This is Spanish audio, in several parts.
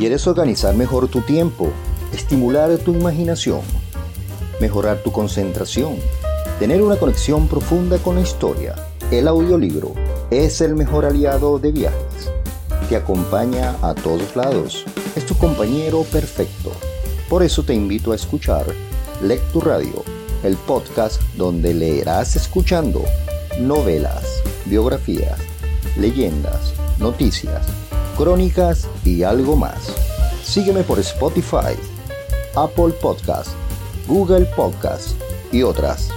¿Quieres organizar mejor tu tiempo, estimular tu imaginación, mejorar tu concentración, tener una conexión profunda con la historia? El audiolibro es el mejor aliado de viajes. Te acompaña a todos lados. Es tu compañero perfecto. Por eso te invito a escuchar Lectu Radio, el podcast donde leerás escuchando novelas, biografías, leyendas, noticias, crónicas y algo más. Sígueme por Spotify, Apple Podcast, Google Podcast y otras.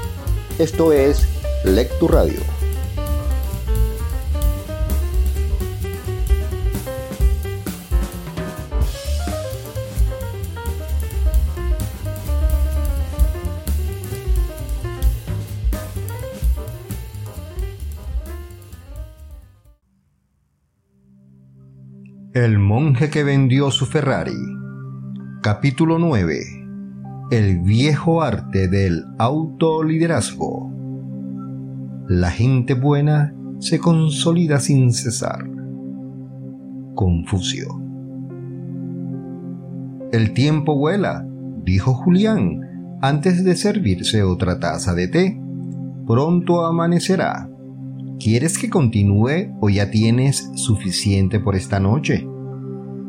Esto es Lectu Radio. El monje que vendió su Ferrari. Capítulo 9. El viejo arte del autoliderazgo. La gente buena se consolida sin cesar. Confucio. El tiempo vuela, dijo Julián, antes de servirse otra taza de té. Pronto amanecerá. ¿Quieres que continúe o ya tienes suficiente por esta noche?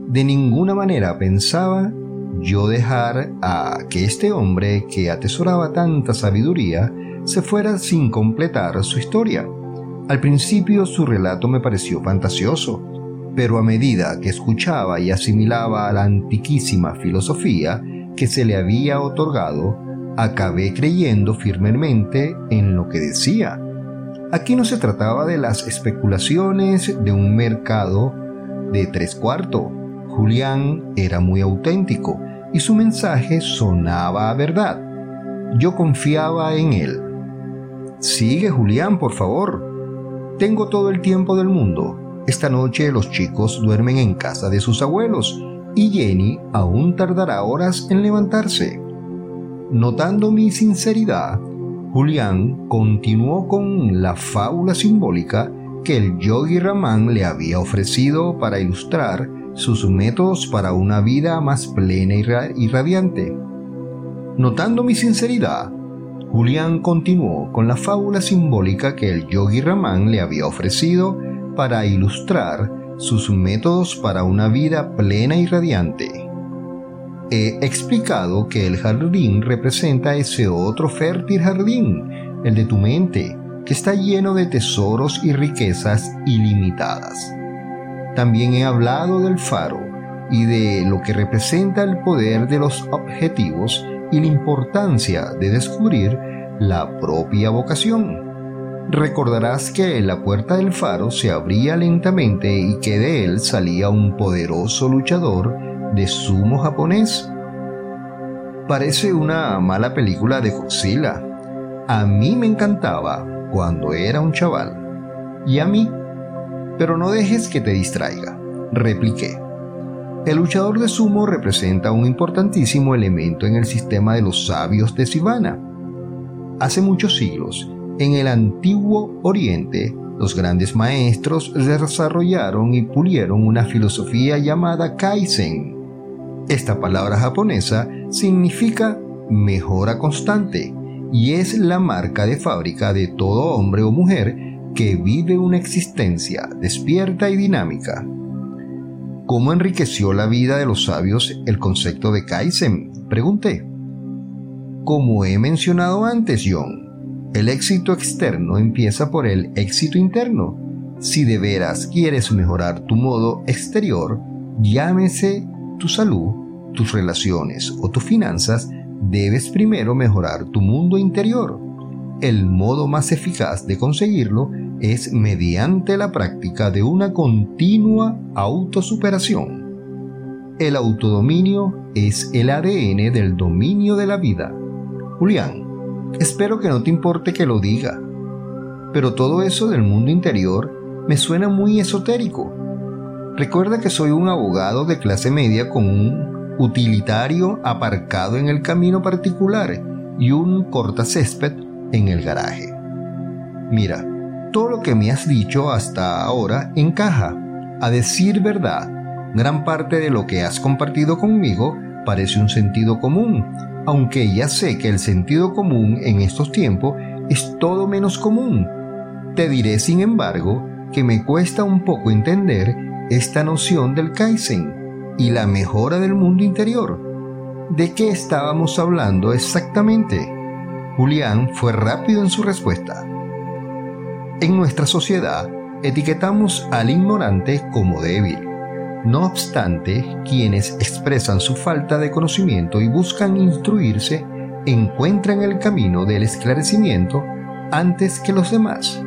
De ninguna manera pensaba yo dejar a que este hombre que atesoraba tanta sabiduría se fuera sin completar su historia. Al principio su relato me pareció fantasioso, pero a medida que escuchaba y asimilaba la antiquísima filosofía que se le había otorgado, acabé creyendo firmemente en lo que decía Aquí no se trataba de las especulaciones de un mercado de tres cuartos. Julián era muy auténtico y su mensaje sonaba a verdad. Yo confiaba en él. Sigue, Julián, por favor. Tengo todo el tiempo del mundo. Esta noche los chicos duermen en casa de sus abuelos y Jenny aún tardará horas en levantarse. Notando mi sinceridad, Julián continuó con la fábula simbólica que el yogi Ramán le había ofrecido para ilustrar sus métodos para una vida más plena y radiante. Notando mi sinceridad, Julián continuó con la fábula simbólica que el yogi Ramán le había ofrecido para ilustrar sus métodos para una vida plena y radiante he explicado que el jardín representa ese otro fértil jardín, el de tu mente, que está lleno de tesoros y riquezas ilimitadas. También he hablado del faro y de lo que representa el poder de los objetivos y la importancia de descubrir la propia vocación. Recordarás que la puerta del faro se abría lentamente y que de él salía un poderoso luchador de sumo japonés. Parece una mala película de Godzilla. A mí me encantaba cuando era un chaval. Y a mí. Pero no dejes que te distraiga, repliqué. El luchador de sumo representa un importantísimo elemento en el sistema de los sabios de Sivana. Hace muchos siglos, en el antiguo Oriente, los grandes maestros desarrollaron y pulieron una filosofía llamada Kaizen, esta palabra japonesa significa mejora constante y es la marca de fábrica de todo hombre o mujer que vive una existencia despierta y dinámica. ¿Cómo enriqueció la vida de los sabios el concepto de Kaizen? Pregunté. Como he mencionado antes, John, el éxito externo empieza por el éxito interno. Si de veras quieres mejorar tu modo exterior, llámese tu salud, tus relaciones o tus finanzas, debes primero mejorar tu mundo interior. El modo más eficaz de conseguirlo es mediante la práctica de una continua autosuperación. El autodominio es el ADN del dominio de la vida. Julián, espero que no te importe que lo diga, pero todo eso del mundo interior me suena muy esotérico Recuerda que soy un abogado de clase media con un utilitario aparcado en el camino particular y un cortacésped en el garaje. Mira, todo lo que me has dicho hasta ahora encaja. A decir verdad, Gran parte de lo que has compartido conmigo parece un sentido común, aunque ya sé que el sentido común en estos tiempos es todo menos común. Te diré, sin embargo, que me cuesta un poco entender esta noción del Kaizen y la mejora del mundo interior. ¿De qué estábamos hablando exactamente? Julián fue rápido en su respuesta. En nuestra sociedad, etiquetamos al ignorante como débil. No obstante, quienes expresan su falta de conocimiento y buscan instruirse encuentran el camino del esclarecimiento antes que los demás.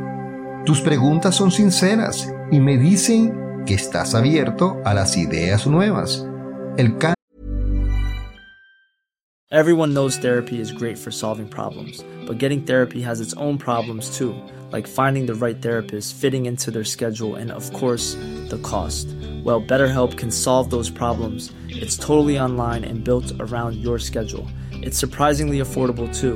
Tus preguntas son sinceras y me dicen que estás abierto a las ideas nuevas. El Everyone knows therapy is great for solving problems, but getting therapy has its own problems too, like finding the right therapist, fitting into their schedule, and of course, the cost. Well, BetterHelp can solve those problems. It's totally online and built around your schedule. It's surprisingly affordable too.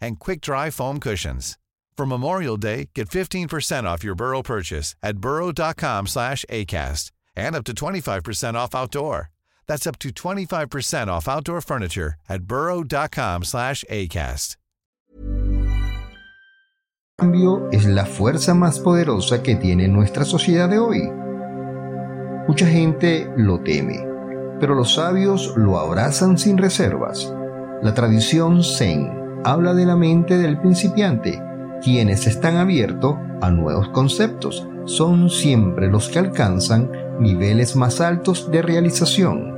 and quick-dry foam cushions. For Memorial Day, get 15% off your Burrow purchase at burrow.com slash ACAST and up to 25% off outdoor. That's up to 25% off outdoor furniture at burrow.com slash ACAST. cambio es la fuerza más poderosa que tiene nuestra sociedad de hoy. Mucha gente lo teme, pero los sabios lo abrazan sin reservas. La tradición Zen habla de la mente del principiante. Quienes están abiertos a nuevos conceptos son siempre los que alcanzan niveles más altos de realización.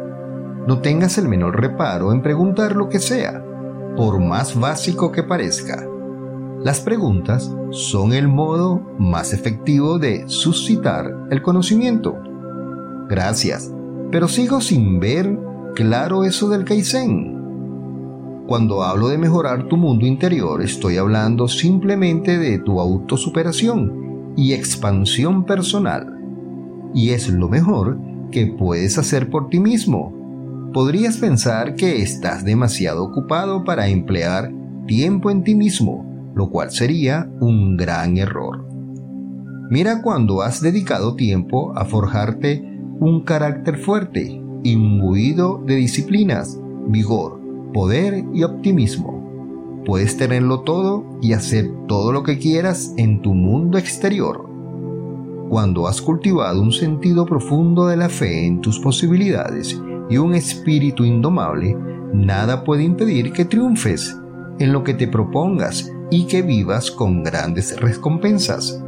No tengas el menor reparo en preguntar lo que sea, por más básico que parezca. Las preguntas son el modo más efectivo de suscitar el conocimiento. Gracias, pero sigo sin ver claro eso del Kaizen. Cuando hablo de mejorar tu mundo interior, estoy hablando simplemente de tu autosuperación y expansión personal. Y es lo mejor que puedes hacer por ti mismo. Podrías pensar que estás demasiado ocupado para emplear tiempo en ti mismo, lo cual sería un gran error. Mira cuando has dedicado tiempo a forjarte un carácter fuerte, imbuido de disciplinas, vigor, poder y optimismo. Puedes tenerlo todo y hacer todo lo que quieras en tu mundo exterior. Cuando has cultivado un sentido profundo de la fe en tus posibilidades y un espíritu indomable, nada puede impedir que triunfes en lo que te propongas y que vivas con grandes recompensas.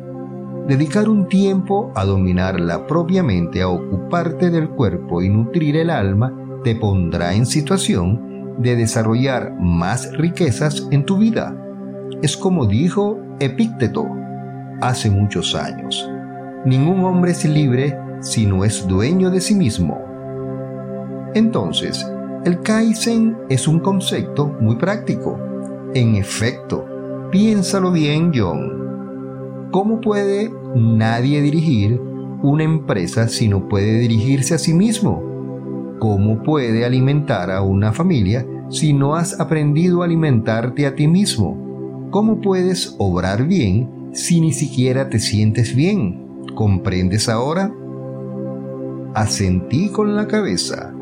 Dedicar un tiempo a dominar la propia mente, a ocuparte del cuerpo y nutrir el alma, te pondrá en situación de desarrollar más riquezas en tu vida. Es como dijo Epícteto hace muchos años. Ningún hombre es libre si no es dueño de sí mismo. Entonces, el Kaizen es un concepto muy práctico. En efecto, piénsalo bien, John. ¿Cómo puede nadie dirigir una empresa si no puede dirigirse a sí mismo? ¿Cómo puede alimentar a una familia si no has aprendido a alimentarte a ti mismo? ¿Cómo puedes obrar bien si ni siquiera te sientes bien? ¿Comprendes ahora? Asentí con la cabeza.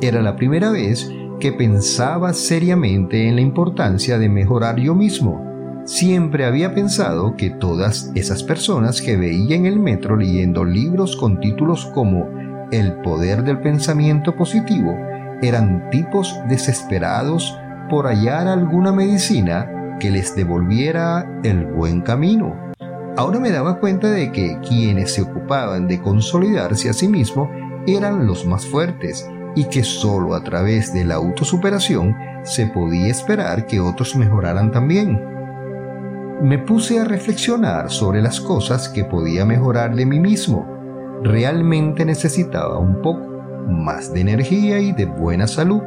Era la primera vez que pensaba seriamente en la importancia de mejorar yo mismo. Siempre había pensado que todas esas personas que veía en el metro leyendo libros con títulos como el poder del pensamiento positivo eran tipos desesperados por hallar alguna medicina que les devolviera el buen camino. Ahora me daba cuenta de que quienes se ocupaban de consolidarse a sí mismos eran los más fuertes y que sólo a través de la autosuperación se podía esperar que otros mejoraran también. Me puse a reflexionar sobre las cosas que podía mejorar de mí mismo. Realmente necesitaba un poco más de energía y de buena salud.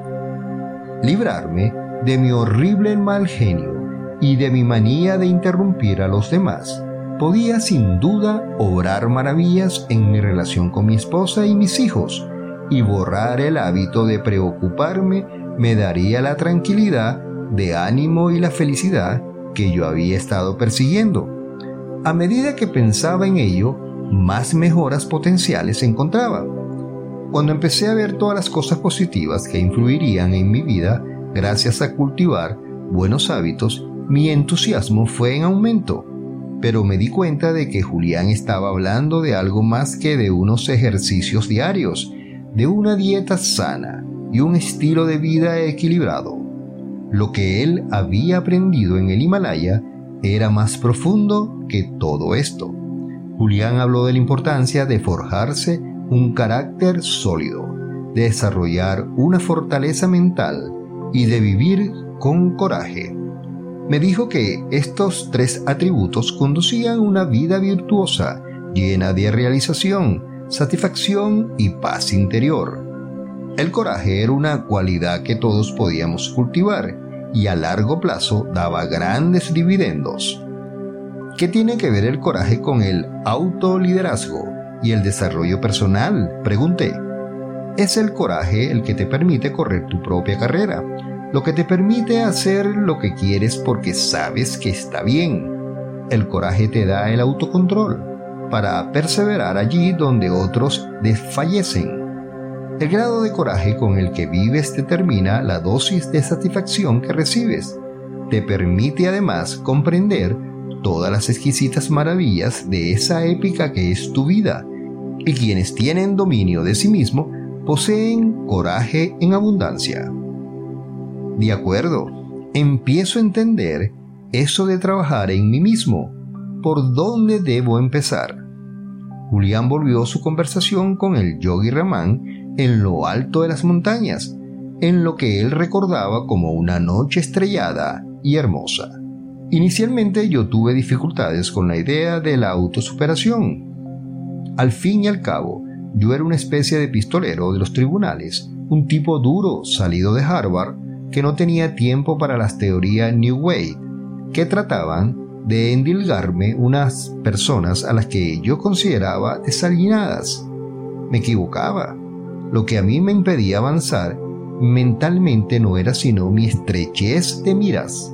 Librarme de mi horrible mal genio y de mi manía de interrumpir a los demás podía sin duda obrar maravillas en mi relación con mi esposa y mis hijos, y borrar el hábito de preocuparme me daría la tranquilidad de ánimo y la felicidad que yo había estado persiguiendo. A medida que pensaba en ello, más mejoras potenciales encontraba. Cuando empecé a ver todas las cosas positivas que influirían en mi vida gracias a cultivar buenos hábitos, mi entusiasmo fue en aumento pero me di cuenta de que Julián estaba hablando de algo más que de unos ejercicios diarios, de una dieta sana y un estilo de vida equilibrado. Lo que él había aprendido en el Himalaya era más profundo que todo esto. Julián habló de la importancia de forjarse un carácter sólido, de desarrollar una fortaleza mental y de vivir con coraje me dijo que estos tres atributos conducían una vida virtuosa, llena de realización, satisfacción y paz interior. El coraje era una cualidad que todos podíamos cultivar y a largo plazo daba grandes dividendos. ¿Qué tiene que ver el coraje con el autoliderazgo y el desarrollo personal? Pregunté. Es el coraje el que te permite correr tu propia carrera, lo que te permite hacer lo que quieres porque sabes que está bien. El coraje te da el autocontrol para perseverar allí donde otros desfallecen. El grado de coraje con el que vives determina la dosis de satisfacción que recibes. Te permite además comprender todas las exquisitas maravillas de esa épica que es tu vida. Y quienes tienen dominio de sí mismo poseen coraje en abundancia. De acuerdo, empiezo a entender eso de trabajar en mí mismo. ¿Por dónde debo empezar? Julián volvió su conversación con el yogi Ramán en lo alto de las montañas, en lo que él recordaba como una noche estrellada y hermosa. Inicialmente yo tuve dificultades con la idea de la autosuperación. Al fin y al cabo, yo era una especie de pistolero de los tribunales, un tipo duro salido de Harvard, que no tenía tiempo para las teorías New Way, que trataban de endilgarme unas personas a las que yo consideraba desalinadas. Me equivocaba. Lo que a mí me impedía avanzar mentalmente no era sino mi estrechez de miras.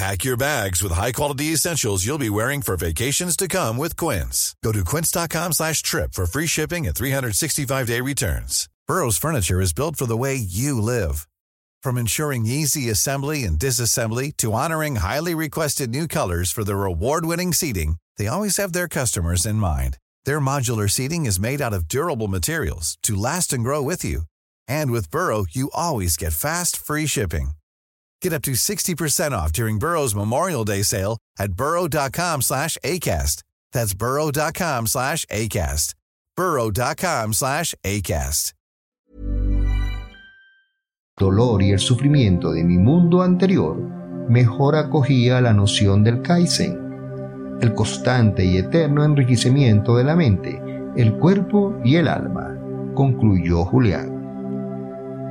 Pack your bags with high-quality essentials you'll be wearing for vacations to come with Quince. Go to quince.com slash trip for free shipping and 365-day returns. Burrow's furniture is built for the way you live. From ensuring easy assembly and disassembly to honoring highly requested new colors for their award-winning seating, they always have their customers in mind. Their modular seating is made out of durable materials to last and grow with you. And with Burrow, you always get fast, free shipping. Get up to 60% off during Burrow's Memorial Day sale at burrow.com slash ACAST. That's burrow.com slash ACAST. burrow.com slash ACAST. Dolor y el sufrimiento de mi mundo anterior, mejor acogía la noción del Kaizen, el constante y eterno enriquecimiento de la mente, el cuerpo y el alma, concluyó Julián.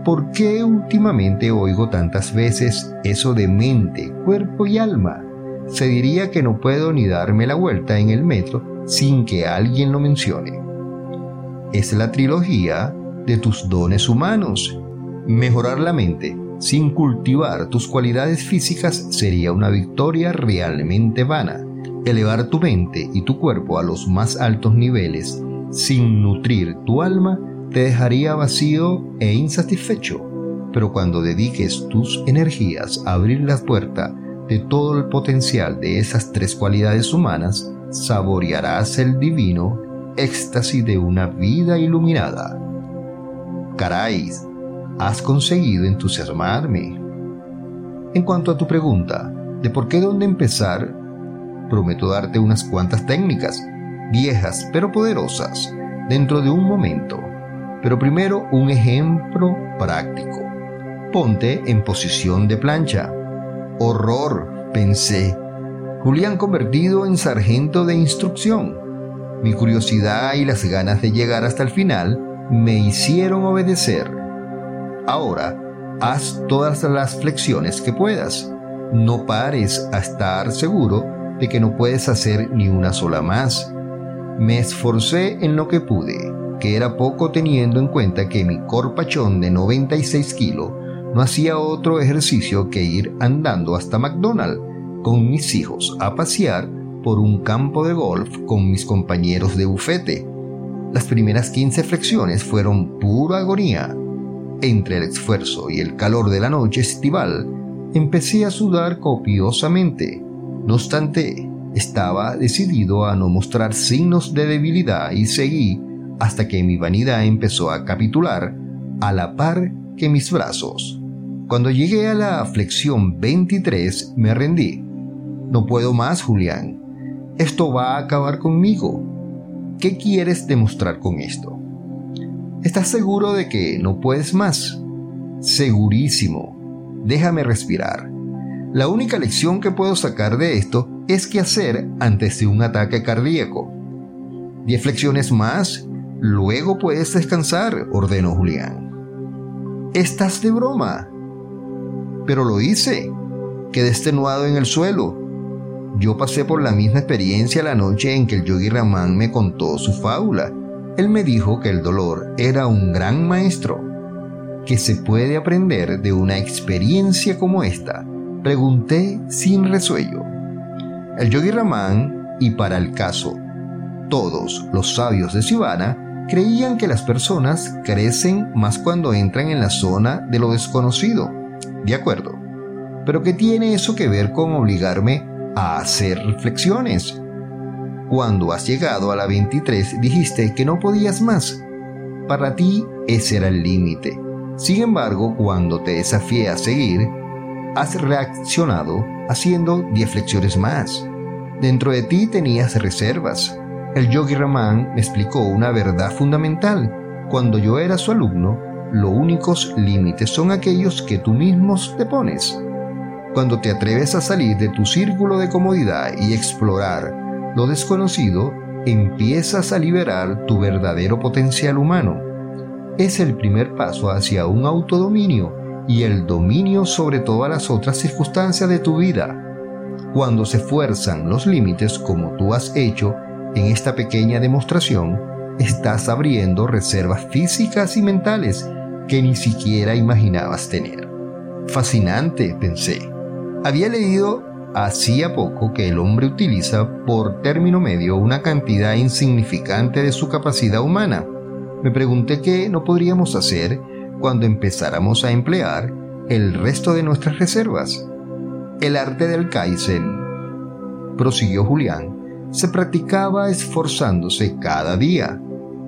¿Por qué últimamente oigo tantas veces eso de mente, cuerpo y alma? Se diría que no puedo ni darme la vuelta en el metro sin que alguien lo mencione. Es la trilogía de tus dones humanos. Mejorar la mente, sin cultivar tus cualidades físicas sería una victoria realmente vana. Elevar tu mente y tu cuerpo a los más altos niveles sin nutrir tu alma te dejaría vacío e insatisfecho. Pero cuando dediques tus energías a abrir la puerta de todo el potencial de esas tres cualidades humanas, saborearás el divino éxtasis de una vida iluminada. Caray, has conseguido entusiasmarme. En cuanto a tu pregunta de por qué dónde empezar, prometo darte unas cuantas técnicas, viejas pero poderosas, dentro de un momento. Pero primero un ejemplo práctico. Ponte en posición de plancha. Horror, pensé. Julián convertido en sargento de instrucción. Mi curiosidad y las ganas de llegar hasta el final me hicieron obedecer. Ahora, haz todas las flexiones que puedas. No pares a estar seguro de que no puedes hacer ni una sola más. Me esforcé en lo que pude, que era poco teniendo en cuenta que mi corpachón de 96 kilos no hacía otro ejercicio que ir andando hasta McDonald's con mis hijos a pasear por un campo de golf con mis compañeros de bufete. Las primeras 15 flexiones fueron pura agonía. Entre el esfuerzo y el calor de la noche estival, empecé a sudar copiosamente. No obstante, estaba decidido a no mostrar signos de debilidad y seguí hasta que mi vanidad empezó a capitular a la par que mis brazos. Cuando llegué a la flexión 23 me rendí. No puedo más, Julián. Esto va a acabar conmigo. ¿Qué quieres demostrar con esto? ¿Estás seguro de que no puedes más? Segurísimo. Déjame respirar. La única lección que puedo sacar de esto es qué hacer antes de un ataque cardíaco. Diez flexiones más, luego puedes descansar, ordenó Julián. Estás de broma. Pero lo hice. Quedé extenuado en el suelo yo pasé por la misma experiencia la noche en que el yogi Raman me contó su fábula. Él me dijo que el dolor era un gran maestro, que se puede aprender de una experiencia como esta. Pregunté sin resuello. El yogi Raman, y para el caso, todos los sabios de Sivana, creían que las personas crecen más cuando entran en la zona de lo desconocido. De acuerdo. Pero ¿qué tiene eso que ver con obligarme a hacer reflexiones. Cuando has llegado a la 23 dijiste que no podías más. Para ti ese era el límite. Sin embargo, cuando te desafié a seguir, has reaccionado haciendo 10 flexiones más. Dentro de ti tenías reservas. El yogi Raman me explicó una verdad fundamental. Cuando yo era su alumno, los únicos límites son aquellos que tú mismos te pones. Cuando te atreves a salir de tu círculo de comodidad y explorar lo desconocido, empiezas a liberar tu verdadero potencial humano. Es el primer paso hacia un autodominio y el dominio sobre todas las otras circunstancias de tu vida. Cuando se fuerzan los límites como tú has hecho en esta pequeña demostración, estás abriendo reservas físicas y mentales que ni siquiera imaginabas tener. Fascinante, pensé. Había leído hacía poco que el hombre utiliza por término medio una cantidad insignificante de su capacidad humana. Me pregunté qué no podríamos hacer cuando empezáramos a emplear el resto de nuestras reservas. El arte del Kaizen, prosiguió Julián, se practicaba esforzándose cada día.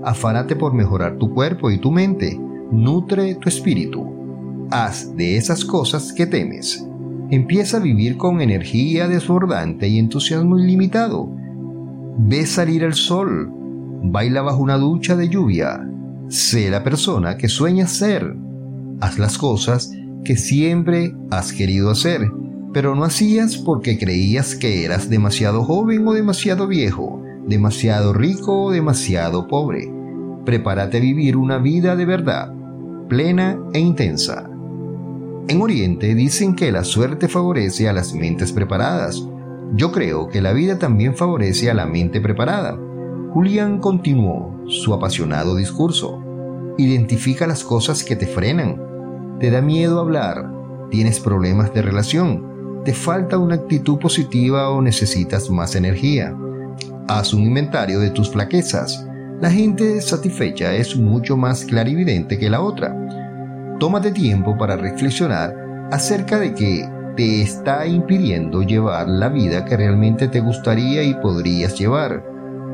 Afánate por mejorar tu cuerpo y tu mente. Nutre tu espíritu. Haz de esas cosas que temes Empieza a vivir con energía desbordante y entusiasmo ilimitado. Ve salir el sol. Baila bajo una ducha de lluvia. Sé la persona que sueñas ser. Haz las cosas que siempre has querido hacer, pero no hacías porque creías que eras demasiado joven o demasiado viejo, demasiado rico o demasiado pobre. Prepárate a vivir una vida de verdad, plena e intensa. En Oriente dicen que la suerte favorece a las mentes preparadas. Yo creo que la vida también favorece a la mente preparada. Julián continuó su apasionado discurso. Identifica las cosas que te frenan. Te da miedo hablar, ¿Tienes problemas de relación? ¿Te falta una actitud positiva o necesitas más energía? Haz un inventario de tus flaquezas. La gente satisfecha es mucho más clarividente que la otra. Tómate tiempo para reflexionar acerca de qué te está impidiendo llevar la vida que realmente te gustaría y podrías llevar.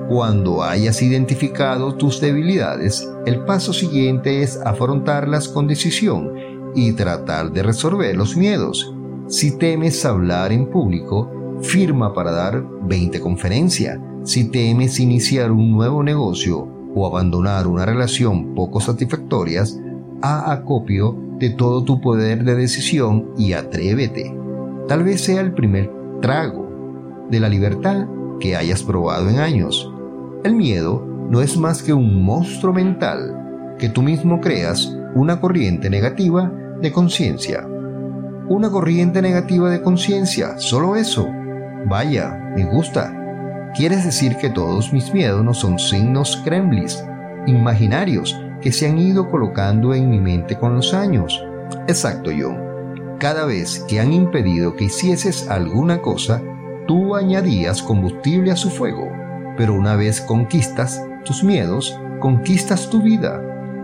Cuando hayas identificado tus debilidades, el paso siguiente es afrontarlas con decisión y tratar de resolver los miedos. Si temes hablar en público, firma para dar 20 conferencias. Si temes iniciar un nuevo negocio o abandonar una relación poco satisfactoria, a acopio de todo tu poder de decisión y atrévete. Tal vez sea el primer trago de la libertad que hayas probado en años. El miedo no es más que un monstruo mental que tú mismo creas una corriente negativa de conciencia. Una corriente negativa de conciencia, solo eso. Vaya, me gusta. ¿Quieres decir que todos mis miedos no son signos kremlis, imaginarios, que se han ido colocando en mi mente con los años? Exacto, John. Cada vez que han impedido que hicieses alguna cosa, tú añadías combustible a su fuego. Pero una vez conquistas tus miedos, conquistas tu vida.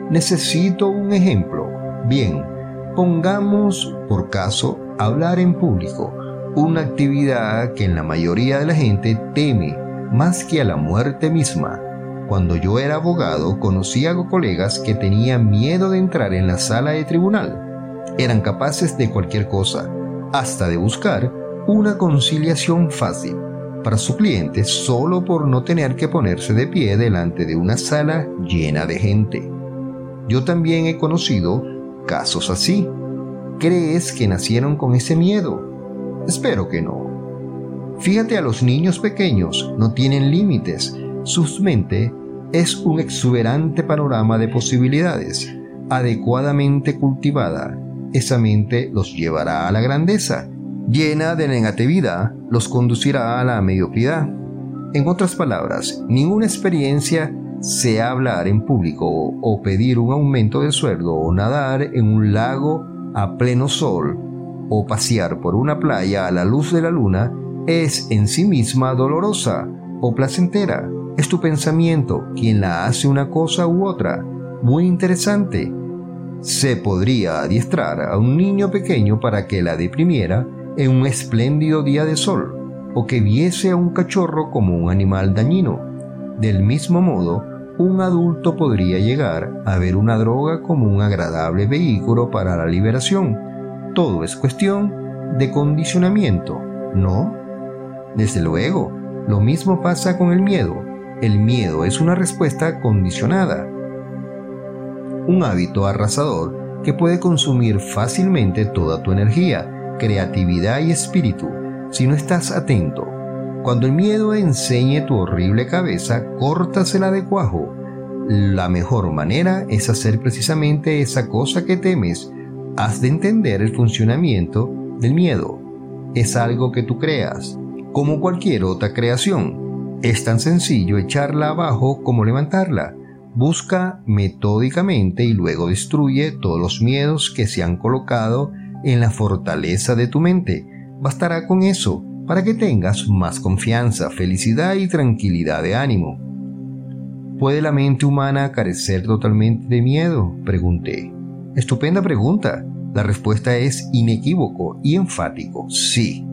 Necesito un ejemplo. Bien, pongamos por caso hablar en público una actividad que en la mayoría de la gente teme más que a la muerte misma. Cuando yo era abogado conocí a colegas que tenían miedo de entrar en la sala de tribunal. Eran capaces de cualquier cosa, hasta de buscar una conciliación fácil para su cliente solo por no tener que ponerse de pie delante de una sala llena de gente. Yo también he conocido casos así. ¿Crees que nacieron con ese miedo? Espero que no. Fíjate a los niños pequeños, no tienen límites. Su mente es un exuberante panorama de posibilidades. Adecuadamente cultivada, esa mente los llevará a la grandeza. Llena de negatividad, los conducirá a la mediocridad. En otras palabras, ninguna experiencia, sea hablar en público o pedir un aumento de sueldo o nadar en un lago a pleno sol o pasear por una playa a la luz de la luna es en sí misma dolorosa o placentera. Es tu pensamiento quien la hace una cosa u otra. Muy interesante. Se podría adiestrar a un niño pequeño para que la deprimiera en un espléndido día de sol, o que viese a un cachorro como un animal dañino. Del mismo modo, un adulto podría llegar a ver una droga como un agradable vehículo para la liberación, todo es cuestión de condicionamiento, ¿no? Desde luego, lo mismo pasa con el miedo. El miedo es una respuesta condicionada. Un hábito arrasador que puede consumir fácilmente toda tu energía, creatividad y espíritu si no estás atento. Cuando el miedo enseñe tu horrible cabeza, córtasela de cuajo. La mejor manera es hacer precisamente esa cosa que temes has de entender el funcionamiento del miedo. Es algo que tú creas, como cualquier otra creación. Es tan sencillo echarla abajo como levantarla. Busca metódicamente y luego destruye todos los miedos que se han colocado en la fortaleza de tu mente. Bastará con eso para que tengas más confianza, felicidad y tranquilidad de ánimo. ¿Puede la mente humana carecer totalmente de miedo? Pregunté. Estupenda pregunta. La respuesta es inequívoco y enfático, sí.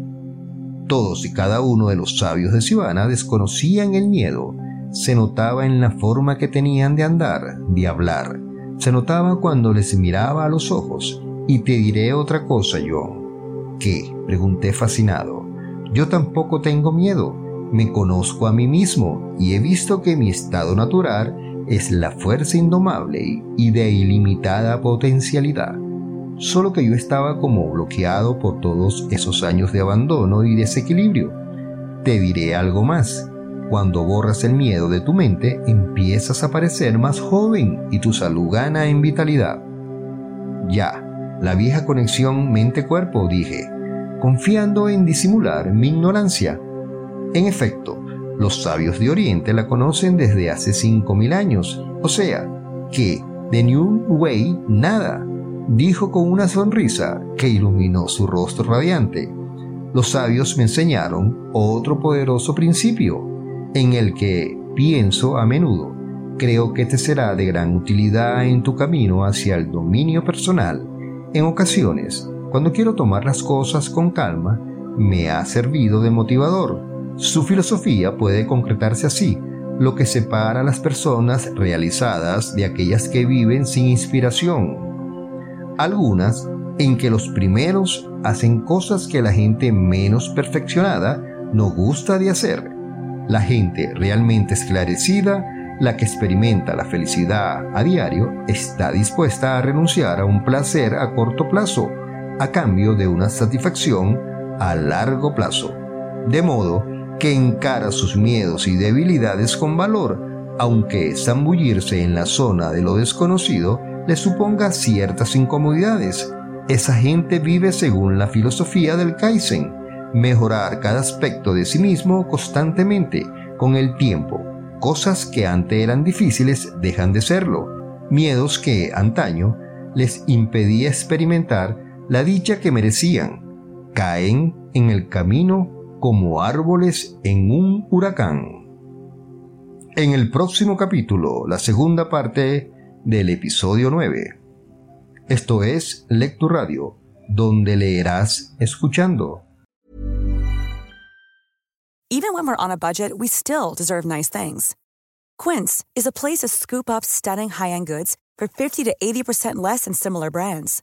Todos y cada uno de los sabios de Sivana desconocían el miedo. Se notaba en la forma que tenían de andar, de hablar. Se notaba cuando les miraba a los ojos. Y te diré otra cosa yo. ¿Qué? pregunté fascinado. Yo tampoco tengo miedo. Me conozco a mí mismo y he visto que mi estado natural es la fuerza indomable y de ilimitada potencialidad. Solo que yo estaba como bloqueado por todos esos años de abandono y desequilibrio. Te diré algo más. Cuando borras el miedo de tu mente, empiezas a parecer más joven y tu salud gana en vitalidad. Ya, la vieja conexión mente-cuerpo, dije, confiando en disimular mi ignorancia. En efecto, los sabios de Oriente la conocen desde hace 5.000 años, o sea, que de New Way nada. dijo con una sonrisa que iluminó su rostro radiante. Los sabios me enseñaron otro poderoso principio, en el que pienso a menudo. Creo que te será de gran utilidad en tu camino hacia el dominio personal. En ocasiones, cuando quiero tomar las cosas con calma, me ha servido de motivador. Su filosofía puede concretarse así, lo que separa a las personas realizadas de aquellas que viven sin inspiración. Algunas en que los primeros hacen cosas que la gente menos perfeccionada no gusta de hacer. La gente realmente esclarecida, la que experimenta la felicidad a diario, está dispuesta a renunciar a un placer a corto plazo a cambio de una satisfacción a largo plazo. De modo que encara sus miedos y debilidades con valor, aunque zambullirse en la zona de lo desconocido le suponga ciertas incomodidades. Esa gente vive según la filosofía del Kaizen, mejorar cada aspecto de sí mismo constantemente con el tiempo. Cosas que antes eran difíciles dejan de serlo. Miedos que antaño les impedía experimentar la dicha que merecían. Caen en el camino como árboles en un huracán. En el próximo capítulo, la segunda parte del episodio 9. Esto es Lectu Radio, donde leerás escuchando. Even when we're on a budget, we still deserve nice things. Quince is a place to scoop up stunning high-end goods for 50 to 80% less than similar brands.